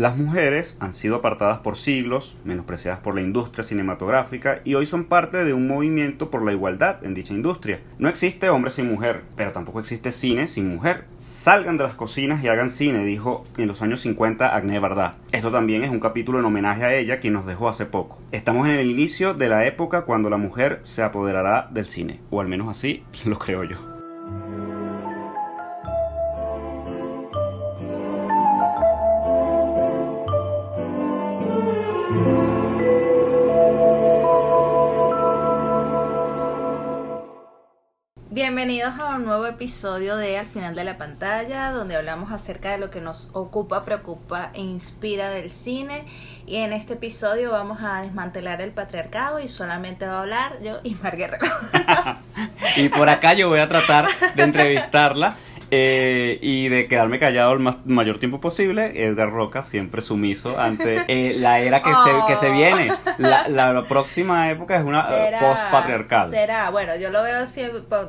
Las mujeres han sido apartadas por siglos, menospreciadas por la industria cinematográfica y hoy son parte de un movimiento por la igualdad en dicha industria. No existe hombre sin mujer, pero tampoco existe cine sin mujer. Salgan de las cocinas y hagan cine, dijo en los años 50 Agne Barda. Esto también es un capítulo en homenaje a ella, quien nos dejó hace poco. Estamos en el inicio de la época cuando la mujer se apoderará del cine, o al menos así lo creo yo. Episodio de Al final de la pantalla, donde hablamos acerca de lo que nos ocupa, preocupa e inspira del cine. Y en este episodio vamos a desmantelar el patriarcado y solamente va a hablar yo y Mar y por acá yo voy a tratar de entrevistarla eh, y de quedarme callado el mayor tiempo posible, de Roca, siempre sumiso ante eh, la era que, se, que se viene. La, próxima época es una eh, post-patriarcal. Será, bueno, yo lo veo así,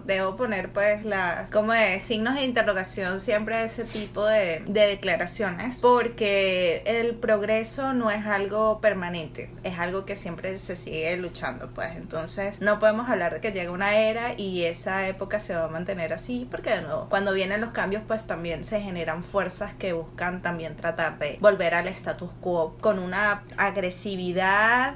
debo poner pues las, como de signos de interrogación siempre ese tipo de, de declaraciones, porque el progreso no es algo permanente, es algo que siempre se sigue luchando, pues entonces no podemos hablar de que llega una era y esa época se va a mantener así, porque de nuevo, cuando viene los cambios, pues también se generan fuerzas que buscan también tratar de volver al status quo con una agresividad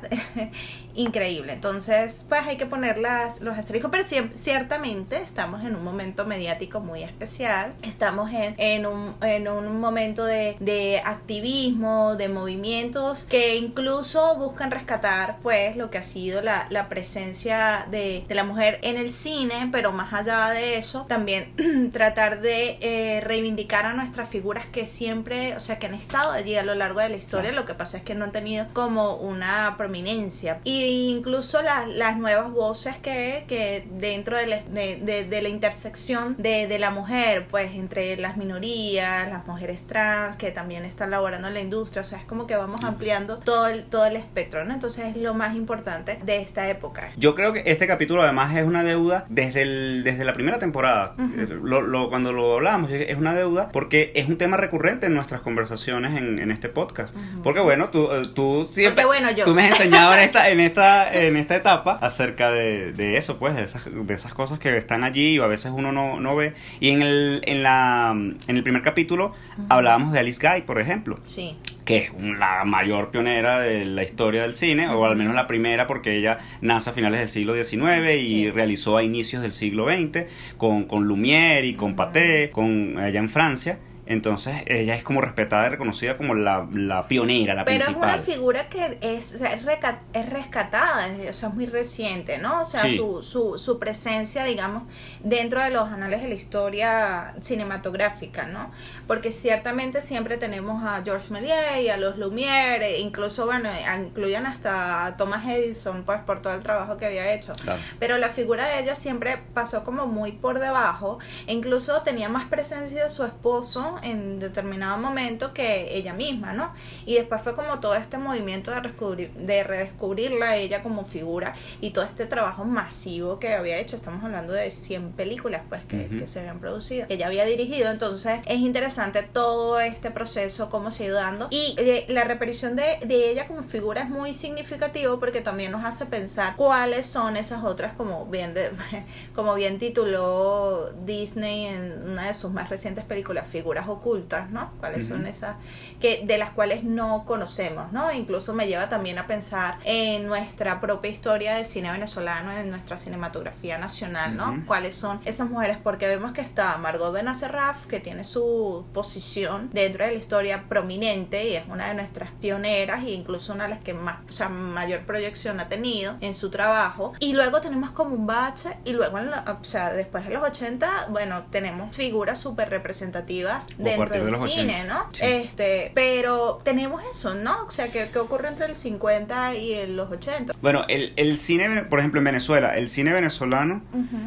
increíble. Entonces, pues hay que poner las, los asteriscos, pero ciertamente estamos en un momento mediático muy especial. Estamos en, en, un, en un momento de, de activismo, de movimientos que incluso buscan rescatar pues lo que ha sido la, la presencia de, de la mujer en el cine, pero más allá de eso, también tratar de eh, reivindicar a nuestras figuras que siempre, o sea, que han estado allí a lo largo de la historia, lo que pasa es que no han tenido como una prominencia. Y incluso las nuevas voces que, que dentro de la, de, la intersección de, de, la mujer, pues entre las minorías, las mujeres trans, que también están laborando en la industria, o sea, es como que vamos ampliando todo el, todo el espectro, ¿no? Entonces es lo más importante de esta época. Yo creo que este capítulo además es una deuda desde, el, desde la primera temporada. Eh, lo, cuando lo hablamos, es una deuda porque es un tema recurrente en nuestras conversaciones en, en este podcast. Porque bueno, tú, eh, tú siempre... bueno, yo. Tú me has enseñado en esta... En en esta etapa acerca de, eso, pues, de esas, de esas cosas que están allí o a veces uno no, ve. Y en el, en la, en el primer capítulo hablábamos de Alice Guy, por ejemplo. Sí que es la mayor pionera de la historia del cine, o al menos la primera porque ella nace a finales del siglo XIX y realizó a inicios del siglo XX con, con Lumière y con Pathé, con allá en Francia. Entonces ella es como respetada y reconocida como la, la pionera, la Pero principal. Pero es una figura que es, es rescatada, o sea, es muy reciente, ¿no? O sea, su, su, su presencia, digamos, dentro de los anales de la historia cinematográfica, ¿no? Porque ciertamente siempre tenemos a George Méliès y a los Lumière, e incluso, bueno, incluyen hasta a Thomas Edison, pues, por todo el trabajo que había hecho. Pero la figura de ella siempre pasó como muy por debajo, e incluso tenía más presencia de su esposo en determinado momento que ella misma, ¿no? Y después fue como todo este movimiento de, redescubrir, de redescubrirla ella como figura y todo este trabajo masivo que había hecho, estamos hablando de 100 películas pues que, se habían producido, que ella había dirigido, entonces es interesante todo este proceso, cómo se ha ido dando. Y eh, la repetición de, de ella como figura es muy significativo porque también nos hace pensar cuáles son esas otras como bien de, como bien tituló Disney en una de sus más recientes películas, figuras ocultas, ¿no? ¿Cuáles son esas que de las cuales no conocemos, ¿no? Incluso me lleva también a pensar en nuestra propia historia del cine venezolano, en nuestra cinematografía nacional, ¿no? ¿Cuáles son esas mujeres? Porque vemos que está Margot Benacerraf, que tiene su posición dentro de la historia prominente y es una de nuestras pioneras e incluso una de las que más, o sea, mayor proyección ha tenido en su trabajo. Y luego tenemos como un bache y luego, o sea, después de los 80, bueno, tenemos figuras súper representativas dentro del cine, ¿no? Este, pero tenemos eso, ¿no? O sea, ¿qué, ocurre entre el 50 y los 80? Bueno, el, el, cine, por ejemplo, en Venezuela, el cine venezolano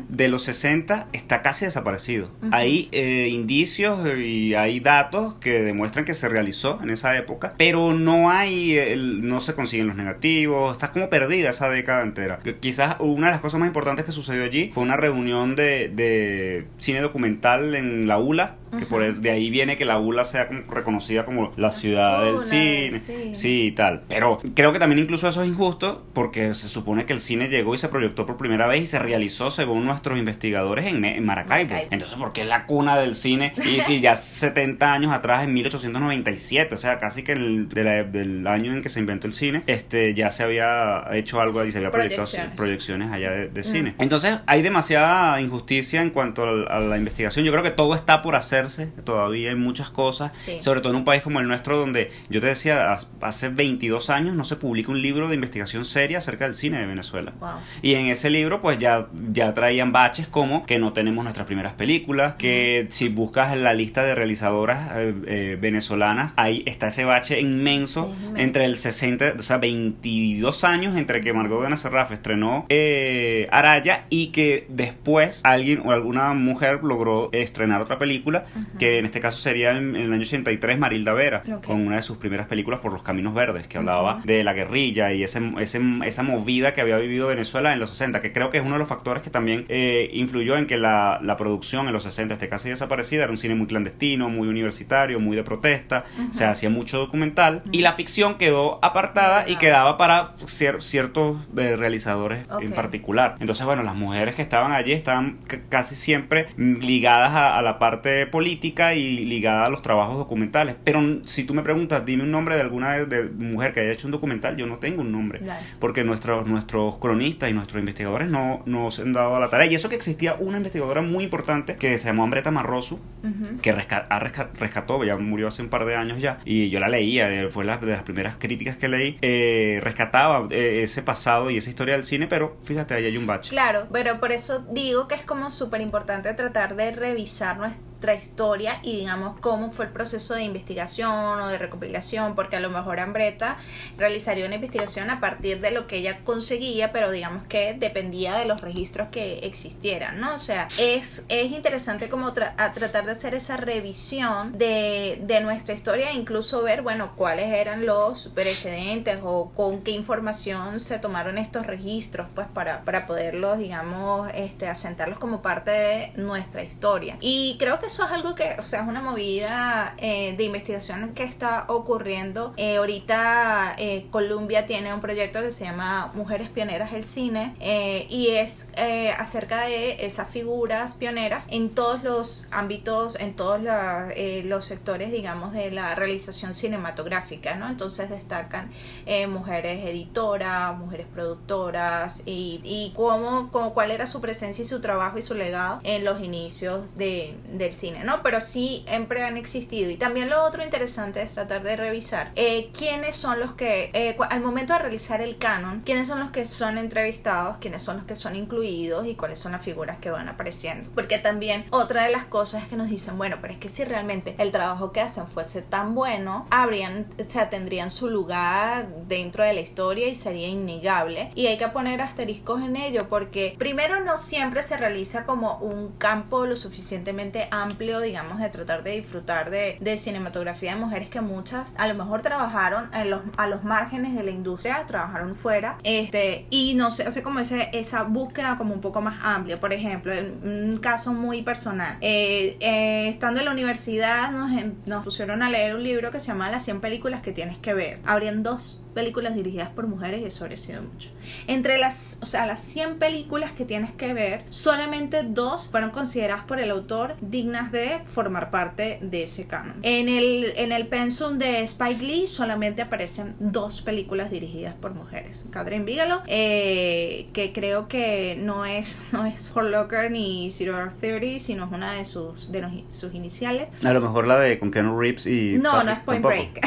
de los 60 está casi desaparecido. Hay eh, indicios y hay datos que demuestran que se realizó en esa época, pero no hay, no se consiguen los negativos, está como perdida esa década entera. Quizás una de las cosas más importantes que sucedió allí fue una reunión de, de cine documental en la ULA que por de ahí viene que la ULA sea reconocida como la ciudad del cine, sí. y tal. Pero creo que también incluso eso es injusto porque se supone que el cine llegó y se proyectó por primera vez y se realizó según nuestros investigadores en, Maracaibo. Entonces, ¿por qué es la cuna del cine? Y si ya 70 años atrás, en 1897, o sea, casi que el, del año en que se inventó el cine, este ya se había hecho algo y se había proyectado proyecciones allá de, cine. Mm. Entonces, hay demasiada injusticia en cuanto a, la investigación. Yo creo que todo está por hacerse, todavía hay muchas cosas, sobre todo en un país como el nuestro, donde yo te decía, hace 22 años no se publica un libro de investigación seria acerca del cine de Venezuela. Y en ese libro, pues ya, ya traían baches como que no tenemos nuestras primeras películas, que si buscas la lista de realizadoras eh, eh, venezolanas, ahí está ese bache inmenso, entre el 60, o sea, 22 años entre que Margot de Serraf estrenó eh, Araya y que después alguien o alguna mujer logró estrenar otra película, que en este caso sería en, el año 83 Marilda Vera, con una de sus primeras películas por los Caminos Verdes, que hablaba de la guerrilla y ese, ese, esa movida que había vivido Venezuela en los 60, que creo que es uno de los factores que también eh, influyó en que la, la, producción en los 60 esté casi desaparecida, era un cine muy clandestino, muy universitario, muy de protesta, se hacía mucho documental y la ficción quedó apartada y quedaba para ciertos eh, realizadores en particular. Entonces, bueno, las mujeres que estaban allí estaban casi siempre ligadas a, la parte política y ligadas a los trabajos documentales. Pero si tú me preguntas, dime un nombre de alguna de, mujer que haya hecho un documental, yo no tengo un nombre. Porque nuestros, nuestros cronistas y nuestros investigadores no, no se han dado a la tarea. Y eso que existía una investigadora muy importante que se llamó Ambreta Marrosu, que rescató, ya murió hace un par de años ya, y yo la leía, eh, fue la, de las primeras críticas que leí, eh, rescataba eh, ese pasado y esa historia del cine, pero fíjate, ahí hay un bache. Claro, pero por eso digo que es como súper importante tratar de revisar nuestra historia y digamos cómo fue el proceso de investigación o de recopilación, porque a lo mejor Ambreta realizaría una investigación a partir de lo que ella conseguía, pero digamos que dependía de los registros que existieran, ¿no? O sea, es, es interesante como tratar de hacer esa revisión de, de nuestra historia e incluso ver, bueno, cuáles eran los precedentes o con qué información se tomaron estos registros, pues para, para poderlos, digamos, este, asentarlos como parte de nuestra historia. Y creo que eso es algo que, o sea, es una movida eh, de investigación que está ocurriendo. Eh, ahorita eh, Columbia tiene un proyecto que se llama Mujeres Pioneras del Cine y es acerca de esas figuras pioneras en todos los ámbitos, en todos los sectores, digamos, de la realización cinematográfica, ¿no? Entonces destacan mujeres editoras, mujeres productoras y, y cómo, cómo, cuál era su presencia y su trabajo y su legado en los inicios de, del cine, ¿no? Pero sí siempre han existido. Y también lo otro interesante es tratar de revisar eh, quiénes son los que, eh, al momento de realizar el canon, quiénes son los que son entrevistados, quiénes son los que son incluidos y cuáles son las figuras que van apareciendo. Porque también otra de las cosas es que nos dicen, bueno, pero es que si realmente el trabajo que hacen fuese tan bueno, habrían, o sea, tendrían su lugar dentro de la historia y sería innegable. Y hay que poner asteriscos en ello porque primero no siempre se realiza como un campo lo suficientemente amplio amplio, digamos, de tratar de disfrutar de, de cinematografía de mujeres que muchas a lo mejor trabajaron en los, a los márgenes de la industria, trabajaron fuera, este, y no se hace como ese, esa búsqueda como un poco más amplia. Por ejemplo, un caso muy personal, eh, eh, estando en la universidad nos, nos pusieron a leer un libro que se llama Las 100 películas que tienes que ver. Habrían dos películas dirigidas por mujeres y eso habría sido mucho. Entre las, o sea, las 100 películas que tienes que ver, solamente dos fueron consideradas por el autor dignas de formar parte de ese canon. En el, en el pensum de Spike Lee solamente aparecen dos películas dirigidas por mujeres. Catherine Bigelow, eh, que creo que no es, no es For Locker ni Zero Theory, sino es una de sus, de sus iniciales. A lo mejor la de con Keanu Reeves y... No, no es Point Break.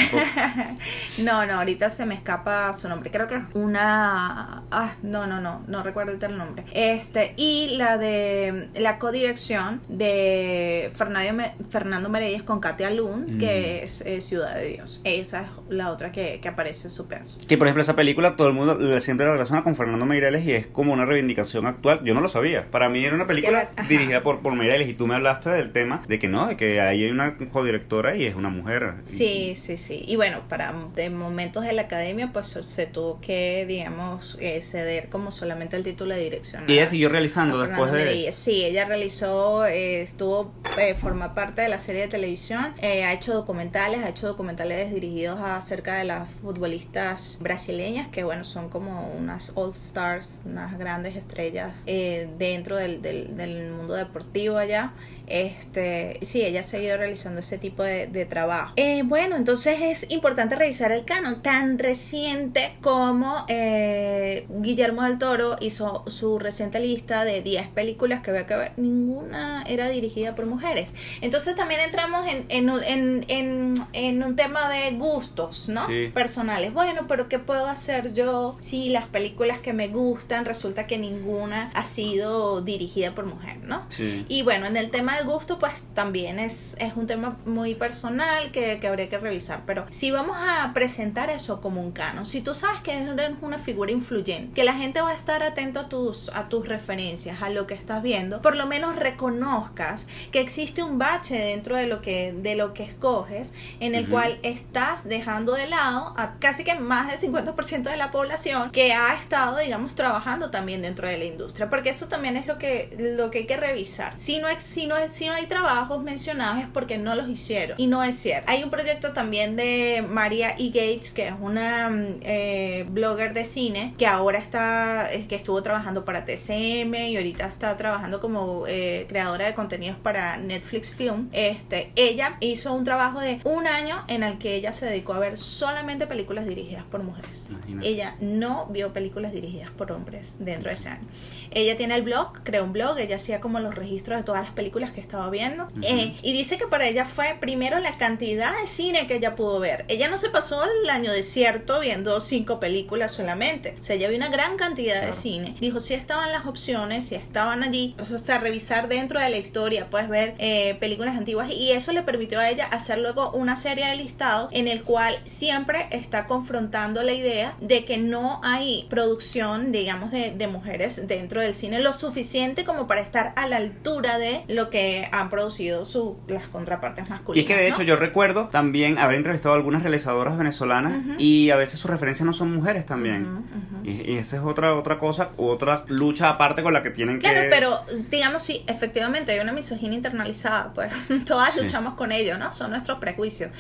no, no, ahorita se me escapa su nombre. Creo que es una. Ah, no, no, no, no recuerdo el nombre. Este, y la de la codirección de Fernando, Fernando Mereyes con Katia Lund, que mm. es, Ciudad de Dios. Esa es la otra que, que aparece en su pedazo. Que por ejemplo, esa película todo el mundo siempre la relaciona con Fernando Meireles y es como una reivindicación actual. Yo no lo sabía. Para mí era una película dirigida por, por Meireles y tú me hablaste del tema de que no, de que ahí hay una codirectora y es una mujer. Sí, sí, sí. Y bueno, para de momentos de la cadena academia, pues se tuvo que, digamos, eh, ceder como solamente el título de dirección. Y ella siguió realizando después de... Sí, ella realizó, eh, estuvo, eh, forma parte de la serie de televisión, eh, ha hecho documentales, ha hecho documentales dirigidos acerca de las futbolistas brasileñas, que bueno, son como unas all stars, unas grandes estrellas dentro del, del, del mundo deportivo allá. Este, sí, ella ha seguido realizando ese tipo de, trabajo. Eh, bueno, entonces es importante revisar el canon tan reciente como eh, Guillermo del Toro hizo su reciente lista de 10 películas que veo que ver, ninguna era dirigida por mujeres. Entonces también entramos en, en, en, en un tema de gustos, ¿no? Personales. Bueno, pero ¿qué puedo hacer yo si las películas que me gustan resulta que ninguna ha sido dirigida por mujer, ¿no? Sí. Y bueno, en el tema gusto, pues también es, es un tema muy personal que, que, habría que revisar. Pero si vamos a presentar eso como un canon, si tú sabes que eres una figura influyente, que la gente va a estar atento a tus, a tus referencias, a lo que estás viendo, por lo menos reconozcas que existe un bache dentro de lo que, de lo que escoges, en el cual estás dejando de lado a casi que más del 50% de la población que ha estado, digamos, trabajando también dentro de la industria. Porque eso también es lo que, lo que hay que revisar. Si no, si no si no hay trabajos mencionados es porque no los hicieron. Y no es cierto. Hay un proyecto también de María E. Gates, que es una mm, eh, blogger de cine, que ahora está, que estuvo trabajando para TCM y ahorita está trabajando como eh, creadora de contenidos para Netflix Film. Este, ella hizo un trabajo de un año en el que ella se dedicó a ver solamente películas dirigidas por mujeres. Ella no vio películas dirigidas por hombres dentro de ese año. Ella tiene el blog, creó un blog, ella hacía como los registros de todas las películas que estaba viendo. Eh, y dice que para ella fue primero la cantidad de cine que ella pudo ver. Ella no se pasó el año desierto viendo cinco películas solamente. O sea, ella vio una gran cantidad de cine. Dijo, si estaban las opciones, si estaban allí. O sea, revisar dentro de la historia, puedes ver eh, películas antiguas. Y eso le permitió a ella hacer luego una serie de listados en el cual siempre está confrontando la idea de que no hay producción, digamos, de, de mujeres dentro del cine lo suficiente como para estar a la altura de lo que han producido su, las contrapartes masculinas. Y es que de hecho yo recuerdo también haber entrevistado a algunas realizadoras venezolanas y a veces sus referencias no son mujeres también. y, esa es otra, otra cosa, otra lucha aparte con la que tienen que... Claro, pero digamos sí, efectivamente hay una misoginia internalizada, pues todas luchamos con ello, ¿no? Son nuestros prejuicios.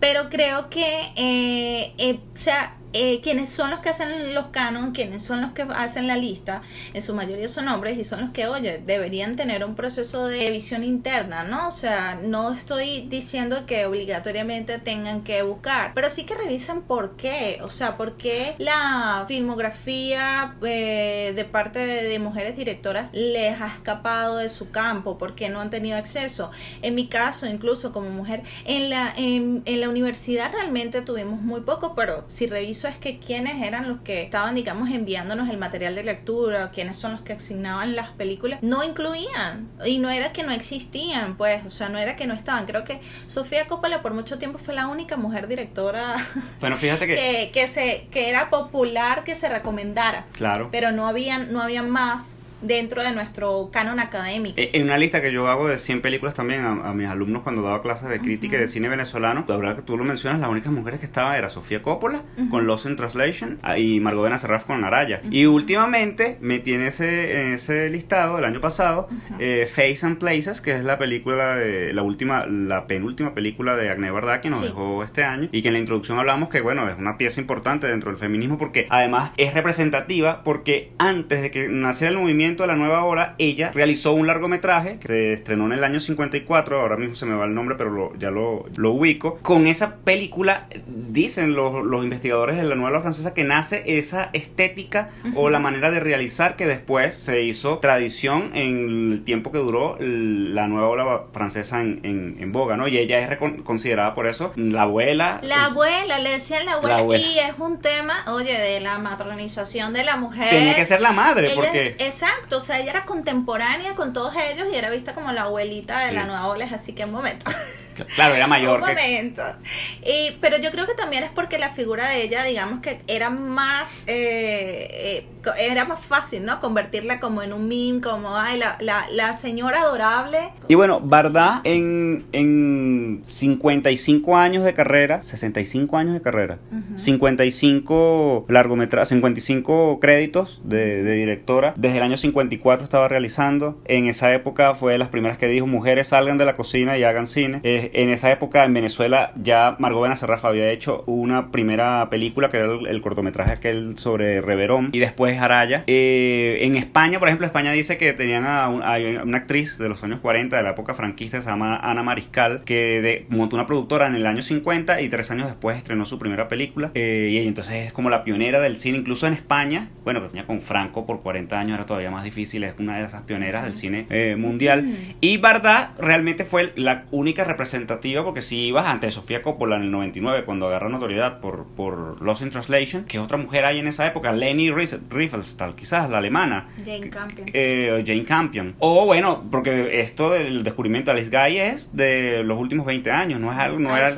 Pero creo que, eh, eh, o sea, eh, quienes son los que hacen los canon, quienes son los que hacen la lista, en su mayoría son hombres y son los que, oye, deberían tener un proceso de visión interna, ¿no? O sea, no estoy diciendo que obligatoriamente tengan que buscar, pero sí que revisen por qué, o sea, por qué la filmografía eh, de parte de, mujeres directoras les ha escapado de su campo, por qué no han tenido acceso. En mi caso, incluso como mujer, en la, en, en la universidad realmente tuvimos muy poco, pero si reviso es que quienes eran los que estaban, digamos, enviándonos el material de lectura, quienes son los que asignaban las películas, no incluían. Y no era que no existían, pues, o sea, no era que no estaban. Creo que Sofía Coppola por mucho tiempo fue la única mujer directora bueno, fíjate que... que, se, que era popular que se recomendara. Claro. Pero no habían, no había más dentro de nuestro canon académico. Eh, en una lista que yo hago de 100 películas también a, mis alumnos cuando daba clases de crítica y de cine venezolano, la verdad que tú lo mencionas, las únicas mujeres que estaban era Sofía Coppola con Lost in Translation ah, y Margot Serraf con Araya. Y últimamente me tiene ese, ese listado el año pasado eh, Face and Places, que es la película de la última, la penúltima película de Agne Barda que nos dejó este año y que en la introducción hablamos que bueno, es una pieza importante dentro del feminismo porque además es representativa porque antes de que naciera el movimiento de la nueva hora, ella realizó un largometraje que se estrenó en el año 54, ahora mismo se me va el nombre, pero ya lo, lo, ubico. Con esa película, dicen los, los, investigadores de la nueva ola francesa que nace esa estética o la manera de realizar que después se hizo tradición en el tiempo que duró la nueva ola francesa en, en, boga, ¿no? Y ella es considerada por eso la abuela. La abuela, le decían la abuela, y es un tema, oye, de la matronización de la mujer. Tenía que ser la madre, porque... exacto o sea, ella era contemporánea con todos ellos y era vista como la abuelita de la nueva ola, así que un momento. Claro, era mayor. un momento. Y, pero yo creo que también es porque la figura de ella, digamos que era más... Eh, eh, era más fácil, ¿no? Convertirla como en un meme, como, ay, la, la, la señora adorable. Y bueno, Bardá en, en 55 años de carrera, 65 años de carrera, 55 largometrajes, 55 créditos de, de, directora, desde el año 54 estaba realizando, en esa época fue de las primeras que dijo, mujeres salgan de la cocina y hagan cine, eh, en esa época en Venezuela ya Margot Benacerrafa había hecho una primera película que era el, cortometraje aquel sobre Reverón y después Araya. Eh, en España, por ejemplo, España dice que tenían a, una actriz de los años 40 de la época franquista, se llama Ana Mariscal, que montó una productora en el año 50 y tres años después estrenó su primera película. Eh, y entonces es como la pionera del cine, incluso en España. Bueno, que tenía con Franco por 40 años, era todavía más difícil, es una de esas pioneras del cine eh, mundial. Y Bardá realmente fue la única representativa, porque si ibas antes de Sofía Coppola en el 99, cuando agarró notoriedad por, por Lost in Translation, que otra mujer hay en esa época, Leni Riefenstahl, quizás, la alemana. Jane Campion. Eh, Jane Campion. O bueno, porque esto del descubrimiento de Alice Guy es de los últimos 20 años, no es algo... No era,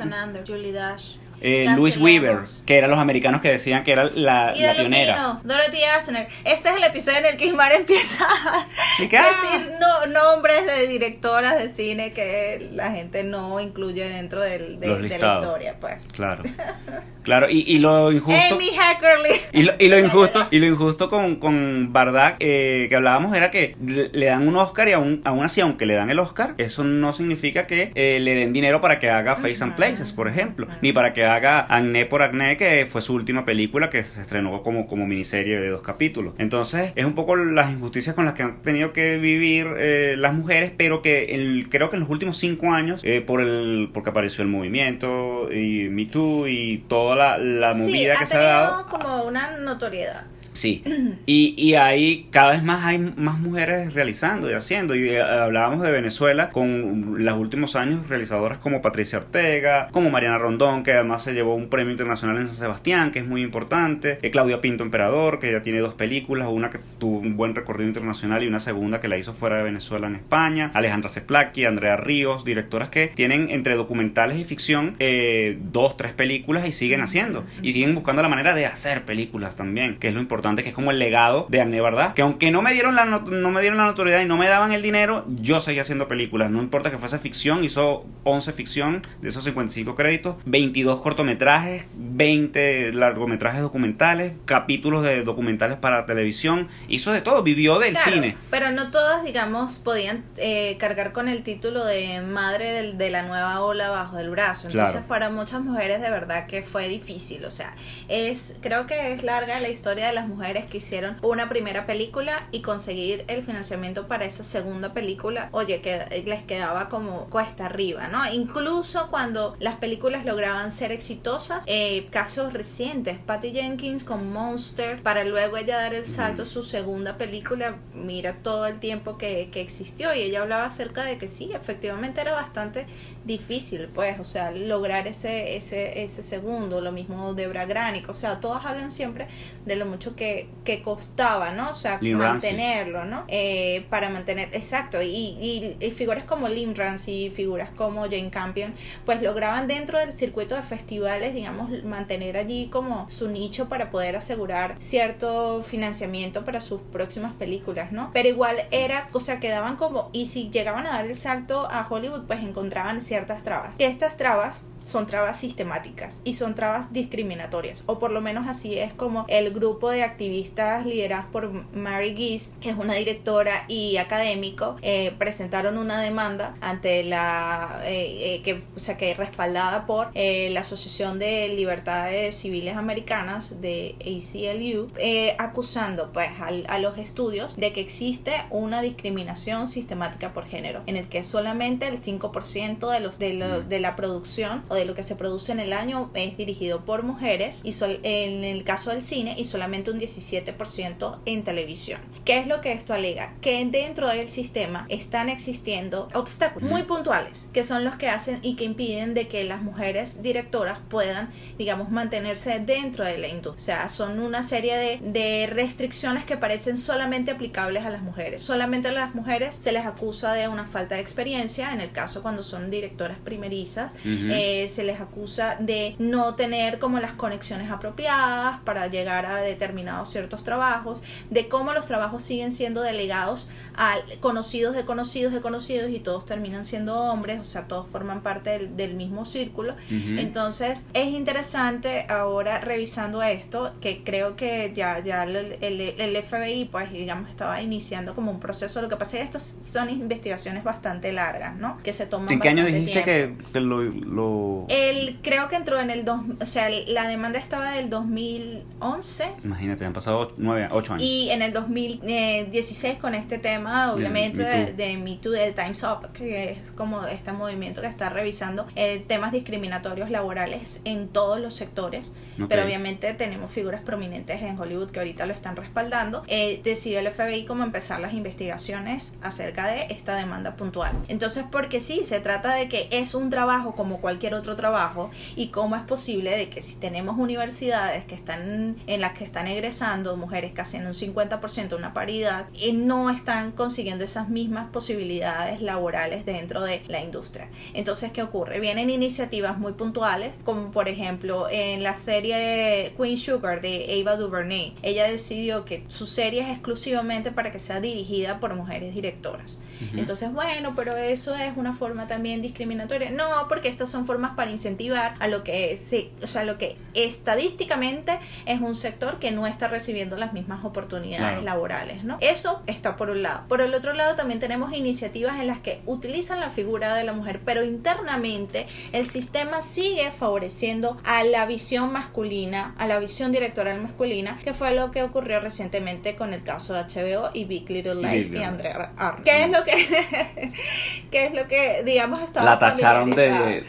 Julie Dash eh, Louis Weaver, que eran los americanos que decían que era la, la pionera. Dorothy Arzner. Este es el episodio en el que Ismar empieza a decir no, nombres de directoras de cine que la gente no incluye dentro del, de, la historia, pues. Claro. Claro, y, y lo injusto. Amy Hackerly. Y lo, y lo injusto, y lo injusto con, con Bardak, eh, que hablábamos, era que le dan un Oscar y aún, aún así, aunque le dan el Oscar, eso no significa que eh, le den dinero para que haga Face and Places, por ejemplo, ni para que haga Agné por Agné, que fue su última película que se estrenó como, como miniserie de dos capítulos. Entonces, es un poco las injusticias con las que han tenido que vivir eh, las mujeres, pero que el, creo que en los últimos cinco años, eh, por el, porque apareció el movimiento y Me Too y toda la, la movida que se ha dado. como una notoriedad. Sí, y, y ahí cada vez más hay más mujeres realizando y haciendo. Y eh, hablábamos de Venezuela con los últimos años realizadoras como Patricia Ortega, como Mariana Rondón, que además se llevó un premio internacional en San Sebastián, que es muy importante. Eh, Claudia Pinto Emperador, que ya tiene dos películas, una que tuvo un buen recorrido internacional y una segunda que la hizo fuera de Venezuela en España. Alejandra Ceplaki, Andrea Ríos, directoras que tienen entre documentales y ficción eh, dos, tres películas y siguen haciendo. Y siguen buscando la manera de hacer películas también, que es lo importante que es como el legado de Agne ¿verdad? Que aunque no me dieron la no me dieron la notoriedad y no me daban el dinero, yo seguía haciendo películas, no importa que fuese ficción, hizo 11 ficción de esos 55 créditos, 22 cortometrajes, 20 largometrajes documentales, capítulos de documentales para televisión, hizo de todo, vivió del cine. Pero no todas, digamos, podían eh, cargar con el título de madre de, la nueva ola bajo del brazo. Entonces, para muchas mujeres de verdad que fue difícil, o sea, es creo que es larga la historia de las mujeres mujeres que hicieron una primera película y conseguir el financiamiento para esa segunda película, oye, que les quedaba como cuesta arriba, ¿no? Incluso cuando las películas lograban ser exitosas, eh, casos recientes, Patty Jenkins con Monster, para luego ella dar el salto a su segunda película, mira todo el tiempo que, que existió y ella hablaba acerca de que sí, efectivamente era bastante difícil, pues, o sea, lograr ese, ese, ese segundo, lo mismo de Granic, o sea, todas hablan siempre de lo mucho que, que costaba, ¿no? O sea, mantenerlo, ¿no? Eh, para mantener, exacto, y, y, figuras como Lim Ramsey, figuras como Jane Campion, pues lograban dentro del circuito de festivales, digamos, mantener allí como su nicho para poder asegurar cierto financiamiento para sus próximas películas, ¿no? Pero igual era, o sea, quedaban como, y si llegaban a dar el salto a Hollywood, pues encontraban ciertas trabas. Y estas trabas son trabas sistemáticas y son trabas discriminatorias, o por lo menos así es como el grupo de activistas lideradas por Mary Geese, que es una directora y académico, eh, presentaron una demanda ante la, eh, eh, que, o sea, que respaldada por la Asociación de Libertades Civiles Americanas de ACLU, acusando pues a, los estudios de que existe una discriminación sistemática por género, en el que solamente el 5% de, los, de, de la producción de lo que se produce en el año es dirigido por mujeres y en el caso del cine y solamente un 17% en televisión. ¿Qué es lo que esto alega? Que dentro del sistema están existiendo obstáculos muy puntuales que son los que hacen y que impiden de que las mujeres directoras puedan, digamos, mantenerse dentro de la industria. O sea, son una serie de, de restricciones que parecen solamente aplicables a las mujeres. Solamente a las mujeres se les acusa de una falta de experiencia, en el caso cuando son directoras primerizas eh, se les acusa de no tener como las conexiones apropiadas para llegar a determinados ciertos trabajos, de cómo los trabajos siguen siendo delegados a conocidos de conocidos de conocidos y todos terminan siendo hombres, o sea, todos forman parte del, mismo círculo. Entonces, es interesante ahora revisando esto, que creo que ya, ya el, el, FBI, pues, digamos, estaba iniciando como un proceso. Lo que pasa es que estas son investigaciones bastante largas, ¿no? Que se toman ¿En qué año dijiste que, lo, El, creo que entró en el... Dos, o sea, la demanda estaba del 2011. Imagínate, han pasado nueve, ocho años. Y en el 2016 con este tema, obviamente, de, Me Too, del Time's Up, que es como este movimiento que está revisando eh, temas discriminatorios laborales en todos los sectores. Pero obviamente tenemos figuras prominentes en Hollywood que ahorita lo están respaldando. Eh, decidió el FBI como empezar las investigaciones acerca de esta demanda puntual. Entonces, porque sí, se trata de que es un trabajo como cualquier otro trabajo y cómo es posible de que si tenemos universidades que están en las que están egresando mujeres casi en un 50% una paridad y no están consiguiendo esas mismas posibilidades laborales dentro de la industria. Entonces, ¿qué ocurre? Vienen iniciativas muy puntuales, como por ejemplo en la serie Queen Sugar de Ava DuVernay. Ella decidió que su serie es exclusivamente para que sea dirigida por mujeres directoras. Entonces, bueno, pero eso es una forma también discriminatoria. No, porque estas son formas para incentivar a lo que se, o sea, lo que estadísticamente es un sector que no está recibiendo las mismas oportunidades laborales, ¿no? Eso está por un lado. Por el otro lado también tenemos iniciativas en las que utilizan la figura de la mujer, pero internamente el sistema sigue favoreciendo a la visión masculina, a la visión directoral masculina, que fue lo que ocurrió recientemente con el caso de HBO y Big Little Lies y, Andrea Arnold. ¿Qué es lo que qué es lo que digamos estaba La tacharon de,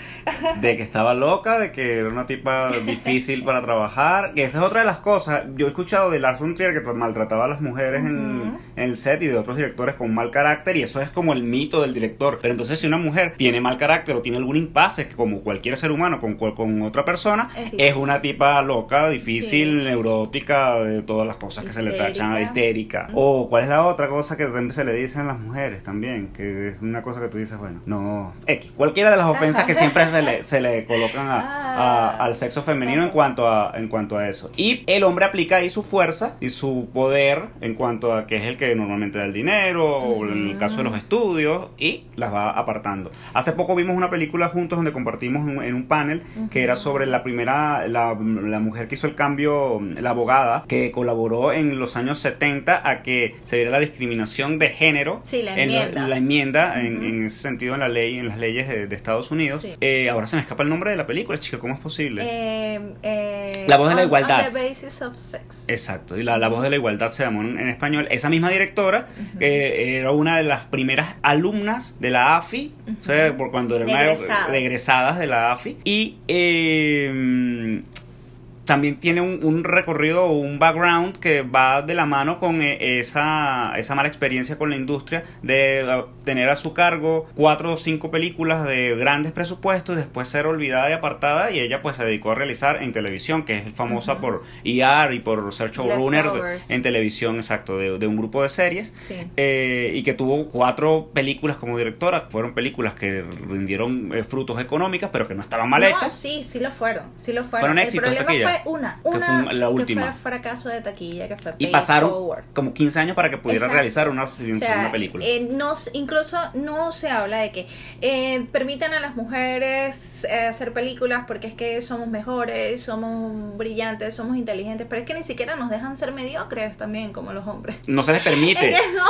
de que estaba loca, de que era una tipa difícil para trabajar, que esa es otra de las cosas. Yo he escuchado de Lars von que maltrataba a las mujeres en, el set y de otros directores con mal carácter y eso es como el mito del director. Pero entonces si una mujer tiene mal carácter o tiene algún impasse, como cualquier ser humano con, con otra persona, es, una tipa loca, difícil, neurótica, de todas las cosas que se le tachan, histérica. O cuál es la otra cosa que se le dicen a las mujeres también, que es una cosa que tú dices, bueno, no, X. Cualquiera de las ofensas que siempre se le, se le colocan ah. al sexo femenino en cuanto, a, en cuanto a eso. Y el hombre aplica ahí su fuerza y su poder en cuanto a que es el que normalmente da el dinero, o en el caso de los estudios, y las va apartando. Hace poco vimos una película juntos donde compartimos en un panel que era sobre la primera, la, mujer que hizo el cambio, la abogada, que colaboró en los años 70 a que se diera la discriminación de género. Sí, la enmienda. En la, enmienda, en, ese sentido, en la ley, en las leyes de, Estados Unidos. Eh, ahora se me escapa el nombre de la película, chica, ¿cómo es posible? Eh, eh, la voz de la igualdad. of sex. Exacto, y la, la voz de la igualdad se llamó en, español. Esa misma directora era una de las primeras alumnas de la AFI, o sea, por cuando era una regresadas de la AFI. Y eh, también tiene un, recorrido o un background que va de la mano con eh, esa, esa mala experiencia con la industria de uh, tener a su cargo cuatro o cinco películas de grandes presupuestos y después ser olvidada y apartada y ella pues se dedicó a realizar en televisión que es famosa por ER y por ser showrunner en televisión exacto de, un grupo de series eh, y que tuvo cuatro películas como directora. Fueron películas que rindieron eh, frutos económicas pero que no estaban mal hechas. sí sí lo fueron sí lo fueron, fueron éxitos una, una la última. que fue fracaso de taquilla, que fue Y pasaron como 15 años para que pudiera realizar una, película. Eh, incluso no se habla de que eh, permitan a las mujeres eh, hacer películas porque es que somos mejores, somos brillantes, somos inteligentes, pero es que ni siquiera nos dejan ser mediocres también como los hombres. No se les permite. no,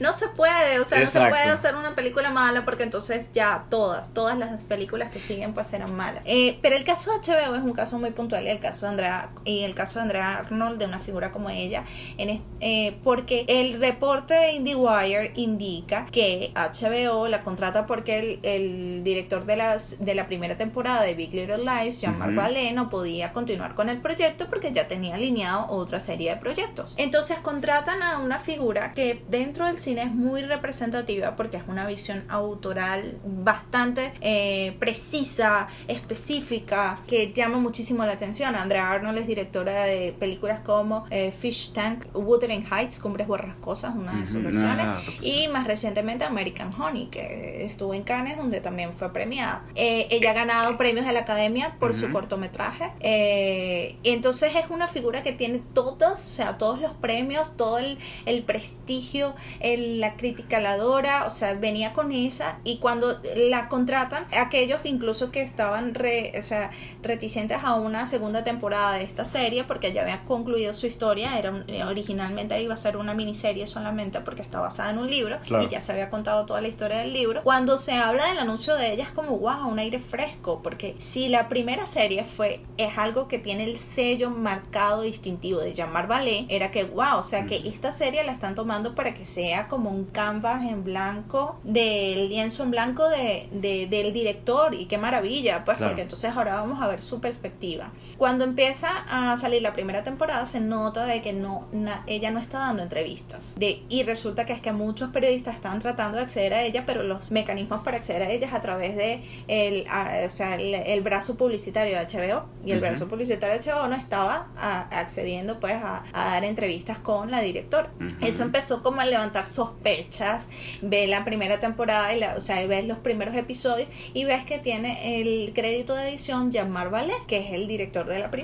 no se puede, o sea, no se puede hacer una película mala porque entonces ya todas, todas las películas que siguen pues serán malas. pero el caso de HBO es un caso muy puntual y el caso Andrea y el caso de Andrea Arnold de una figura como ella en eh, porque el reporte de IndieWire indica que HBO la contrata porque el, director de las de la primera temporada de Big Little Lies Jean-Marc uh no podía continuar con el proyecto porque ya tenía alineado otra serie de proyectos. Entonces contratan a una figura que dentro del cine es muy representativa porque es una visión autoral bastante eh, precisa específica que llama muchísimo la atención. Andrea Andrea Arnold es directora de películas como eh, Fish Tank, Wuthering Heights, Cumbres Borrascosas, una de sus versiones, ah, y más recientemente American Honey, que estuvo en Cannes, donde también fue premiada. Eh, ella ha ganado premios de la Academia por su cortometraje. Eh, entonces es una figura que tiene todos, o sea, todos los premios, todo el, el prestigio, la crítica la adora, o sea, venía con esa y cuando la contratan, aquellos incluso que estaban re, o sea, reticentes a una segunda temporada de esta serie porque ya había concluido su historia, era originalmente iba a ser una miniserie solamente porque está basada en un libro y ya se había contado toda la historia del libro. Cuando se habla del anuncio de ella es como wow, un aire fresco, porque si la primera serie fue es algo que tiene el sello marcado distintivo de llamar ballet, era que wow, o sea que esta serie la están tomando para que sea como un canvas en blanco del lienzo en blanco de, del director y qué maravilla, pues porque entonces ahora vamos a ver su perspectiva. Cuando empieza a salir la primera temporada se nota de que no ella no está dando entrevistas de, y resulta que es que muchos periodistas estaban tratando de acceder a ella pero los mecanismos para acceder a ellas a través de el, o sea, el, brazo publicitario de HBO y el brazo publicitario de HBO no estaba accediendo pues a, dar entrevistas con la directora. Eso empezó como a levantar sospechas, ve la primera temporada, y la, o sea, ves los primeros episodios y ves que tiene el crédito de edición Jean-Marc Ballet, que es el director de la primera.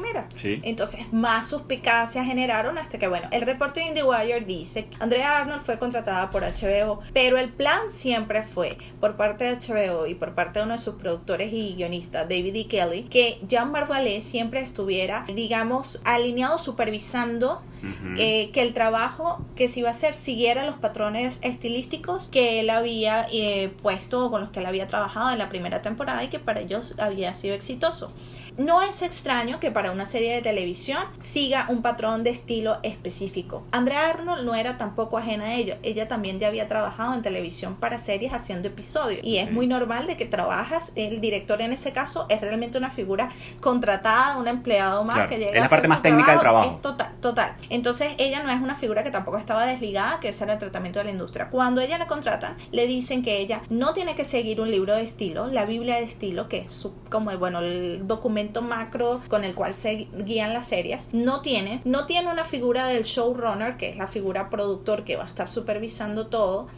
Entonces más suspicacias generaron hasta que, bueno, el reporte de Wire dice que Andrea Arnold fue contratada por HBO, pero el plan siempre fue por parte de HBO y por parte de uno de sus productores y guionistas, David E. Kelly, que Jean Marvalet siempre estuviera, digamos, alineado, supervisando eh, que el trabajo que se iba a hacer siguiera los patrones estilísticos que él había eh, puesto o con los que él había trabajado en la primera temporada y que para ellos había sido exitoso. No es extraño que para una serie de televisión siga un patrón de estilo específico. Andrea Arnold no era tampoco ajena a ello. Ella también ya había trabajado en televisión para series haciendo episodios. Y es muy normal de que trabajas, el director en ese caso es realmente una figura contratada, un empleado más que llega. Es la parte más técnica del trabajo. total, total. Entonces ella no es una figura que tampoco estaba desligada, que ese era el tratamiento de la industria. Cuando ella la contratan, le dicen que ella no tiene que seguir un libro de estilo, la Biblia de estilo, que es como bueno, el documento macro con el cual se guían las series, no tiene, no tiene una figura del showrunner, que es la figura productor que va a estar supervisando todo.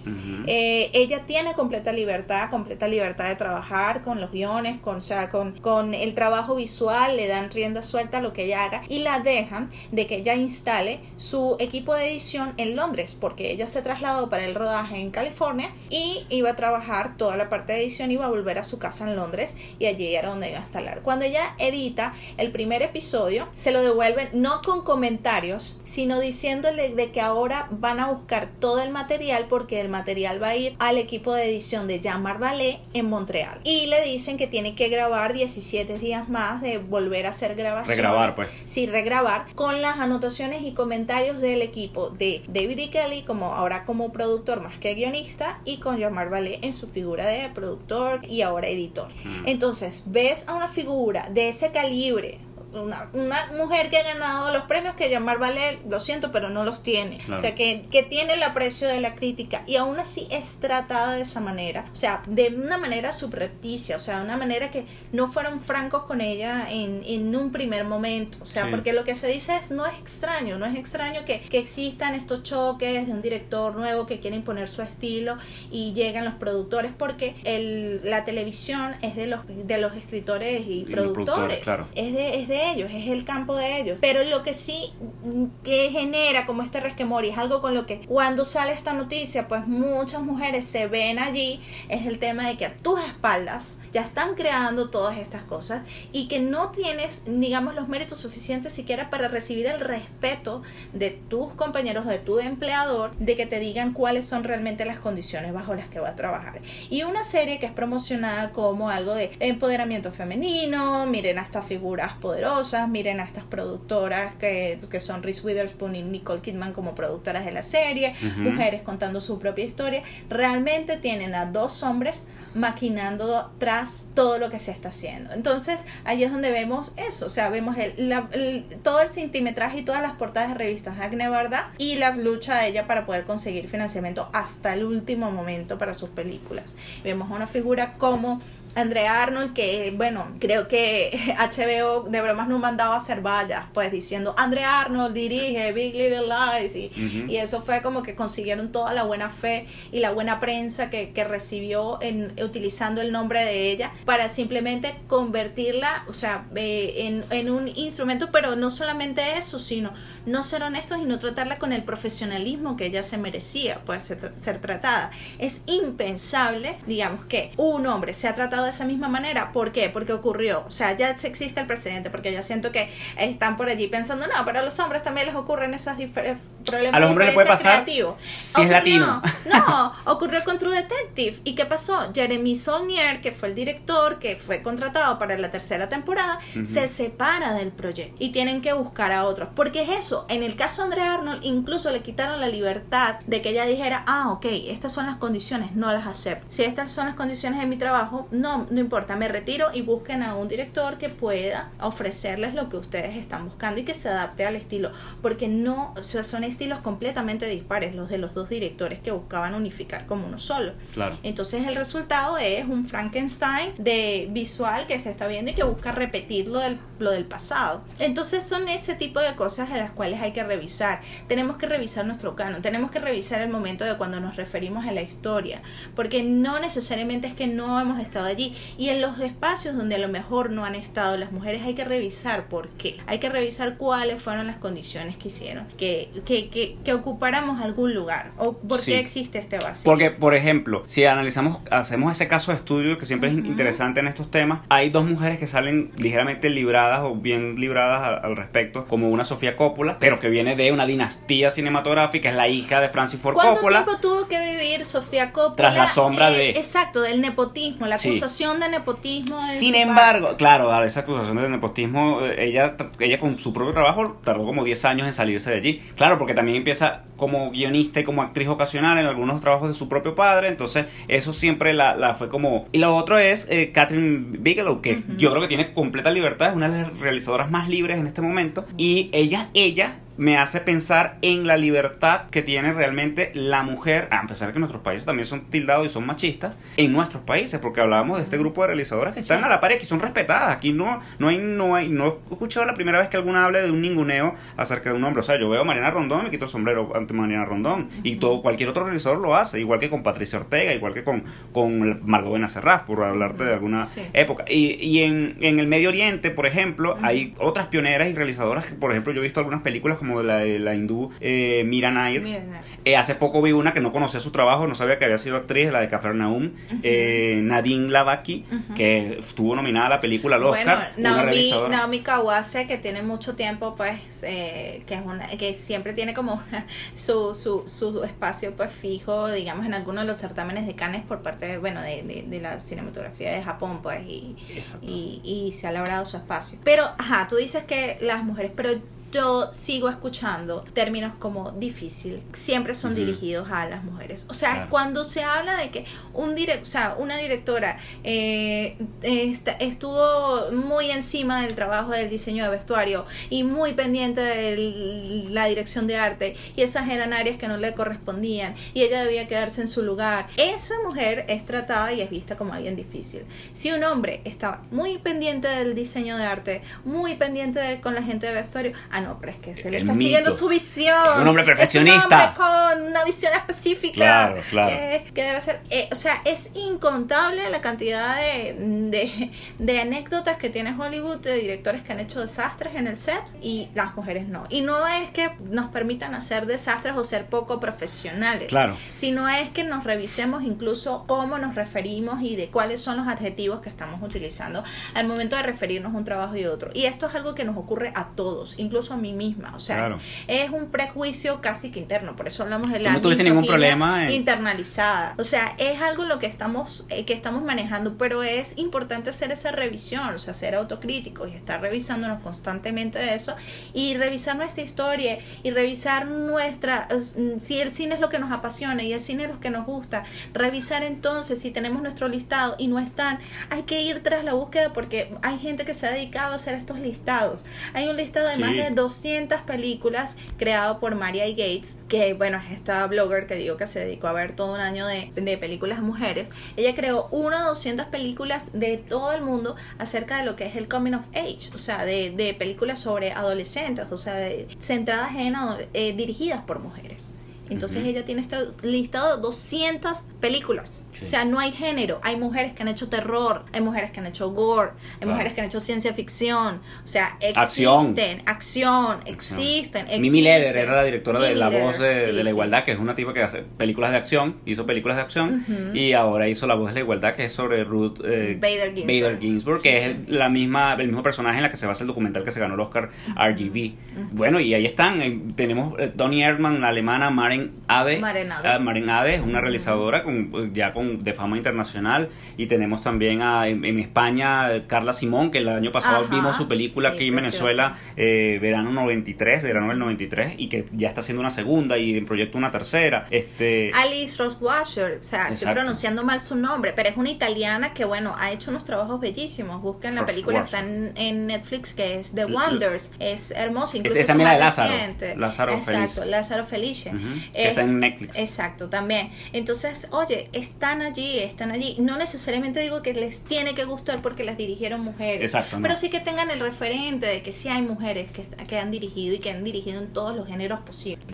Eh, ella tiene completa libertad, completa libertad de trabajar con los guiones, con, o sea, con, con el trabajo visual, le dan rienda suelta a lo que ella haga y la dejan de que ella instale su equipo de edición en Londres, porque ella se trasladó para el rodaje en California y iba a trabajar toda la parte de edición, iba a volver a su casa en Londres y allí era donde iba a instalar. Cuando ella edita el primer episodio, se lo devuelven no con comentarios, sino diciéndole de que ahora van a buscar todo el material porque el material va a ir al equipo de edición de Jean-Marc Ballet en Montreal. Y le dicen que tiene que grabar 17 días más de volver a hacer grabación. Regrabar, pues. Sí, regrabar con las anotaciones y comentarios del equipo de David E. Kelly, como ahora como productor más que guionista, y con Jean-Marc Ballet en su figura de productor y ahora editor. Mm. Entonces, ves a una figura de ese calibre una, una, mujer que ha ganado los premios que llamar Valer, lo siento, pero no los tiene. O sea, que, que, tiene el aprecio de la crítica y aún así es tratada de esa manera. O sea, de una manera subrepticia, o sea, de una manera que no fueron francos con ella en, en un primer momento. O sea, porque lo que se dice es, no es extraño, no es extraño que, que existan estos choques de un director nuevo que quiere imponer su estilo y llegan los productores porque el, la televisión es de los, de los escritores y, productores. Es de, es de ellos, es el campo de ellos. Pero lo que sí que genera como este resquemor y es algo con lo que cuando sale esta noticia, pues muchas mujeres se ven allí, es el tema de que a tus espaldas ya están creando todas estas cosas y que no tienes, digamos, los méritos suficientes siquiera para recibir el respeto de tus compañeros, de tu empleador, de que te digan cuáles son realmente las condiciones bajo las que va a trabajar. Y una serie que es promocionada como algo de empoderamiento femenino, miren a estas figuras poderosas, miren a estas productoras que, que son Reese Witherspoon y Nicole Kidman como productoras de la serie, mujeres contando su propia historia, realmente tienen a dos hombres maquinando tras todo lo que se está haciendo. Entonces, ahí es donde vemos eso, o sea, vemos el, todo el centimetraje y todas las portadas de revistas Barda y la lucha de ella para poder conseguir financiamiento hasta el último momento para sus películas. Vemos una figura como Andrea Arnold, que bueno, creo que HBO de bromas no mandaba a hacer vallas, pues diciendo Andrea Arnold dirige Big Little Lies y, eso fue como que consiguieron toda la buena fe y la buena prensa que, recibió en, utilizando el nombre de ella para simplemente convertirla, o sea, eh, en, en un instrumento, pero no solamente eso, sino no ser honestos y no tratarla con el profesionalismo que ella se merecía, puede ser, ser tratada. Es impensable, digamos, que un hombre se ha tratado de esa misma manera. ¿Por qué? Porque ocurrió. O sea, ya existe el precedente, porque ya siento que están por allí pensando, no, pero a los hombres también les ocurren esas diferentes a los hombres les puede pasar si es latino. No, ocurrió con True Detective. ¿Y qué pasó? Jeremy Saulnier, que fue el director, que fue contratado para la tercera temporada, se separa del proyecto y tienen que buscar a otros. Porque es eso. En el caso de Andrea Arnold, incluso le quitaron la libertad de que ella dijera, ah, ok, estas son las condiciones, no las acepto. Si estas son las condiciones de mi trabajo, no, no importa, me retiro y busquen a un director que pueda ofrecerles lo que ustedes están buscando y que se adapte al estilo. Porque no, o sea, son estilos completamente dispares, los de los dos directores que buscaban unificar como uno solo. Claro. Entonces el resultado es un Frankenstein de visual que se está viendo y que busca repetir lo del, lo del pasado. Entonces son ese tipo de cosas de las cuales hay que revisar. Tenemos que revisar nuestro canon, tenemos que revisar el momento de cuando nos referimos a la historia, porque no necesariamente es que no hemos estado allí. Y en los espacios donde a lo mejor no han estado las mujeres hay que revisar por qué. Hay que revisar cuáles fueron las condiciones que hicieron, que, que que, ocupáramos algún lugar o por qué existe este vacío. Porque, por ejemplo, si analizamos, hacemos ese caso de estudio que siempre es interesante en estos temas, hay dos mujeres que salen ligeramente libradas o bien libradas al, respecto, como una Sofía Coppola, pero que viene de una dinastía cinematográfica, es la hija de Francis Ford Coppola. ¿Cuánto tiempo tuvo que vivir Sofía Coppola? Tras la sombra de... Eh, exacto, del nepotismo, la acusación de nepotismo. Sin embargo, claro, esa acusación de nepotismo, eh, ella, ella con su propio trabajo tardó como 10 años en salirse de allí. Claro, porque también empieza como guionista y como actriz ocasional en algunos trabajos de su propio padre, entonces eso siempre la, fue como... Y lo otro es eh, Catherine Bigelow, que yo creo que tiene completa libertad, es una de las realizadoras más libres en este momento, y ella, ella día me hace pensar en la libertad que tiene realmente la mujer, a pesar de que nuestros países también son tildados y son machistas, en nuestros países, porque hablábamos de este grupo de realizadoras que están a la par y que son respetadas. Aquí no, no hay, no hay, no he escuchado la primera vez que alguna hable de un ninguneo acerca de un hombre. O sea, yo veo a Mariana Rondón me quito el sombrero ante Mariana Rondón. Y todo, cualquier otro realizador lo hace, igual que con Patricia Ortega, igual que con, con Margot Benacerraf, por hablarte de alguna época. Y, y en, en, el Medio Oriente, por ejemplo, hay otras pioneras y realizadoras que, por ejemplo, yo he visto algunas películas como de la, de la hindú eh, Mira Nair. Eh, hace poco vi una que no conocía su trabajo, no sabía que había sido actriz, la de Cafarnaum, eh, Nadine Lavaki, que estuvo nominada a la película al Oscar. Bueno, Naomi, Naomi, Kawase, que tiene mucho tiempo, pues, que es una, que siempre tiene como su, su, su espacio pues fijo, digamos, en algunos de los certámenes de Cannes por parte, de, bueno, de, de, la cinematografía de Japón, pues, y, y, y, se ha logrado su espacio. Pero, ajá, tú dices que las mujeres, pero yo sigo escuchando términos como difícil, siempre son dirigidos a las mujeres. O sea, cuando se habla de que un direct, o sea, una directora eh, estuvo muy encima del trabajo del diseño de vestuario y muy pendiente de la dirección de arte y esas eran áreas que no le correspondían y ella debía quedarse en su lugar, esa mujer es tratada y es vista como alguien difícil. Si un hombre estaba muy pendiente del diseño de arte, muy pendiente de, con la gente de vestuario, Ah, no, pero es que se le está siguiendo su visión. un hombre perfeccionista. con una visión específica. Claro, claro. Eh, que debe ser. Eh, o sea, es incontable la cantidad de, de, anécdotas que tiene Hollywood de directores que han hecho desastres en el set y las mujeres no. Y no es que nos permitan hacer desastres o ser poco profesionales. Claro. Sino es que nos revisemos incluso cómo nos referimos y de cuáles son los adjetivos que estamos utilizando al momento de referirnos a un trabajo y otro. Y esto es algo que nos ocurre a todos, incluso incluso a mí misma. O sea, es, un prejuicio casi que interno, por eso hablamos de la no tuviste ningún problema internalizada. O sea, es algo lo que estamos, eh, que estamos manejando, pero es importante hacer esa revisión, o sea, ser autocríticos y estar revisándonos constantemente de eso y revisar nuestra historia y revisar nuestra, si el cine es lo que nos apasiona y el cine es lo que nos gusta, revisar entonces si tenemos nuestro listado y no están, hay que ir tras la búsqueda porque hay gente que se ha dedicado a hacer estos listados. Hay un listado de más de 200 películas creado por Maria Gates, que bueno, es esta blogger que digo que se dedicó a ver todo un año de, de películas mujeres. Ella creó una de 200 películas de todo el mundo acerca de lo que es el coming of age, o sea, de, de películas sobre adolescentes, o sea, centradas en eh, dirigidas por mujeres. Entonces ella tiene este listado de 200 películas. O sea, no hay género. Hay mujeres que han hecho terror, hay mujeres que han hecho gore, hay mujeres que han hecho ciencia ficción. O sea, existen, acción, existen, Mimi Leder era la directora de La Voz de, la Igualdad, que es una tipa que hace películas de acción, hizo películas de acción y ahora hizo La Voz de la Igualdad, que es sobre Ruth eh, Bader, Ginsburg. que es la misma, el mismo personaje en la que se basa el documental que se ganó el Oscar RGB. Bueno, y ahí están. Eh, tenemos eh, Tony Erdmann, la alemana, Maren Maren Ave. es una realizadora con, ya con, de fama internacional. Y tenemos también a, en, España Carla Simón, que el año pasado vimos su película aquí en Venezuela, eh, verano 93, verano del 93, y que ya está haciendo una segunda y en proyecto una tercera. Este... Alice Roswasher, o sea, estoy pronunciando mal su nombre, pero es una italiana que, bueno, ha hecho unos trabajos bellísimos. Busquen la película, está en, Netflix, que es The Wonders. Es hermosa, incluso es, también la de Lázaro. Lázaro Exacto, Lázaro Felice. Que está en Netflix. Exacto, también. Entonces, oye, están allí, están allí. No necesariamente digo que les tiene que gustar porque las dirigieron mujeres. Exacto. Pero sí que tengan el referente de que sí hay mujeres que, que han dirigido y que han dirigido en todos los géneros posibles.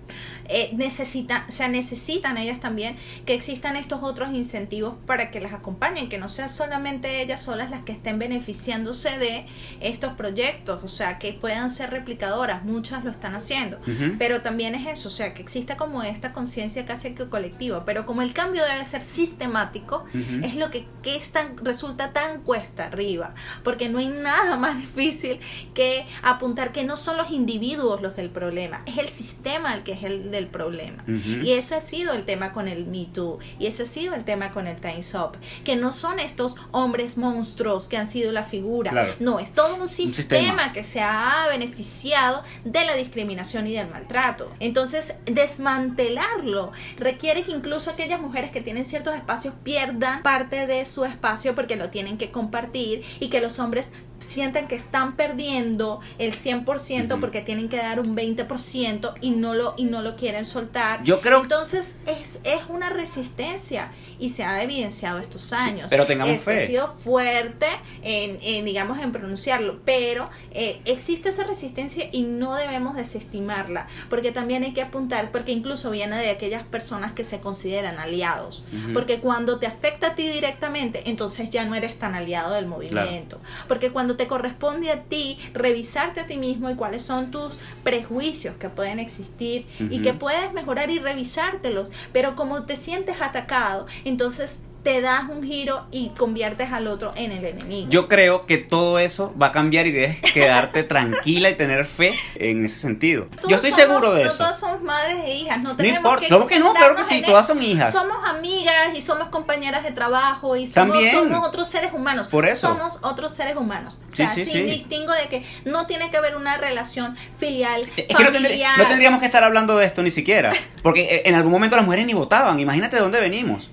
Eh, necesitan, o sea, necesitan ellas también que existan estos otros incentivos para que las acompañen, que no sean solamente ellas solas las que estén beneficiándose de estos proyectos, o sea, que puedan ser replicadoras, muchas lo están haciendo, pero también es eso, o sea, que exista como esta conciencia casi que colectiva, pero como el cambio debe ser sistemático, es lo que, que es tan, resulta tan cuesta arriba, porque no hay nada más difícil que apuntar que no son los individuos los del problema, es el sistema el que es el del problema. Y eso ha sido el tema con el Me Too, y ese ha sido el tema con el Time's Up, que no son estos hombres monstruos que han sido la figura, no, es todo un sistema, que se ha beneficiado de la discriminación y del maltrato. Entonces, desmantelar desmantelarlo. Requiere que incluso aquellas mujeres que tienen ciertos espacios pierdan parte de su espacio porque lo tienen que compartir y que los hombres sienten que están perdiendo el 100% porque tienen que dar un 20% y no lo y no lo quieren soltar. Yo creo Entonces es, es una resistencia y se ha evidenciado estos años. pero tengamos fe. Ha sido fuerte en, digamos en pronunciarlo, pero eh, existe esa resistencia y no debemos desestimarla, porque también hay que apuntar porque incluso viene de aquellas personas que se consideran aliados, porque cuando te afecta a ti directamente, entonces ya no eres tan aliado del movimiento, porque cuando te corresponde a ti revisarte a ti mismo y cuáles son tus prejuicios que pueden existir y que puedes mejorar y revisártelos, pero como te sientes atacado, entonces te das un giro y conviertes al otro en el enemigo. Yo creo que todo eso va a cambiar y debes quedarte tranquila y tener fe en ese sentido. Yo estoy seguro de eso. Todas somos madres e hijas, no tenemos no importa. que, que no? Claro que sí, todas son hijas. Somos amigas y somos compañeras de trabajo y somos, somos otros seres humanos. Por eso. Somos otros seres humanos. O sea, sin distingo de que no tiene que haber una relación filial, es familiar. no tendríamos que estar hablando de esto ni siquiera. Porque en algún momento las mujeres ni votaban. Imagínate de dónde venimos.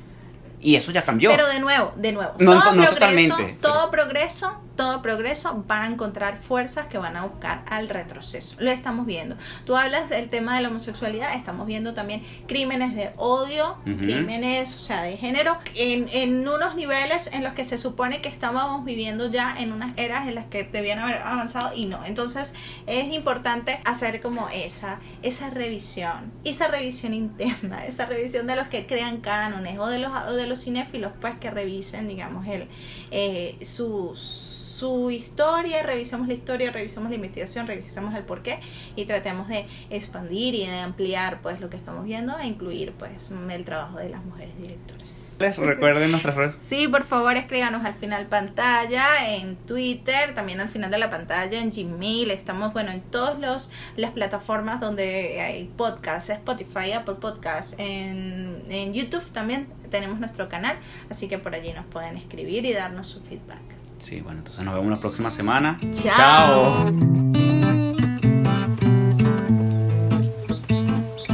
Y eso ya cambió. Pero de nuevo, de nuevo. No, todo progreso, totalmente. Todo progreso todo progreso van a encontrar fuerzas que van a buscar al retroceso. Lo estamos viendo. Tú hablas del tema de la homosexualidad, estamos viendo también crímenes de odio, crímenes, o sea, de género, en, en, unos niveles en los que se supone que estábamos viviendo ya en unas eras en las que debían haber avanzado y no. Entonces es importante hacer como esa, esa revisión, esa revisión interna, esa revisión de los que crean cánones o de los, de los cinéfilos, pues que revisen, digamos, el, eh, sus su historia, revisemos la historia, revisemos la investigación, revisemos el porqué y tratemos de expandir y de ampliar pues lo que estamos viendo e incluir pues el trabajo de las mujeres directoras. Les recuerden nuestras redes. Sí, por favor escríbanos al final pantalla, en Twitter, también al final de la pantalla, en Gmail, estamos bueno en todas las plataformas donde hay podcasts, Spotify, Apple Podcasts, en, en YouTube también tenemos nuestro canal, así que por allí nos pueden escribir y darnos su feedback. Sí, bueno, entonces nos vemos la próxima semana. Chao.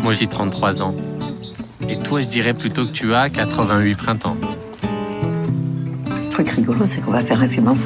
Moi j'ai 33 ans. Et toi je dirais plutôt que tu as 88 printemps. Le truc rigolo, c'est qu'on va faire un film ensemble.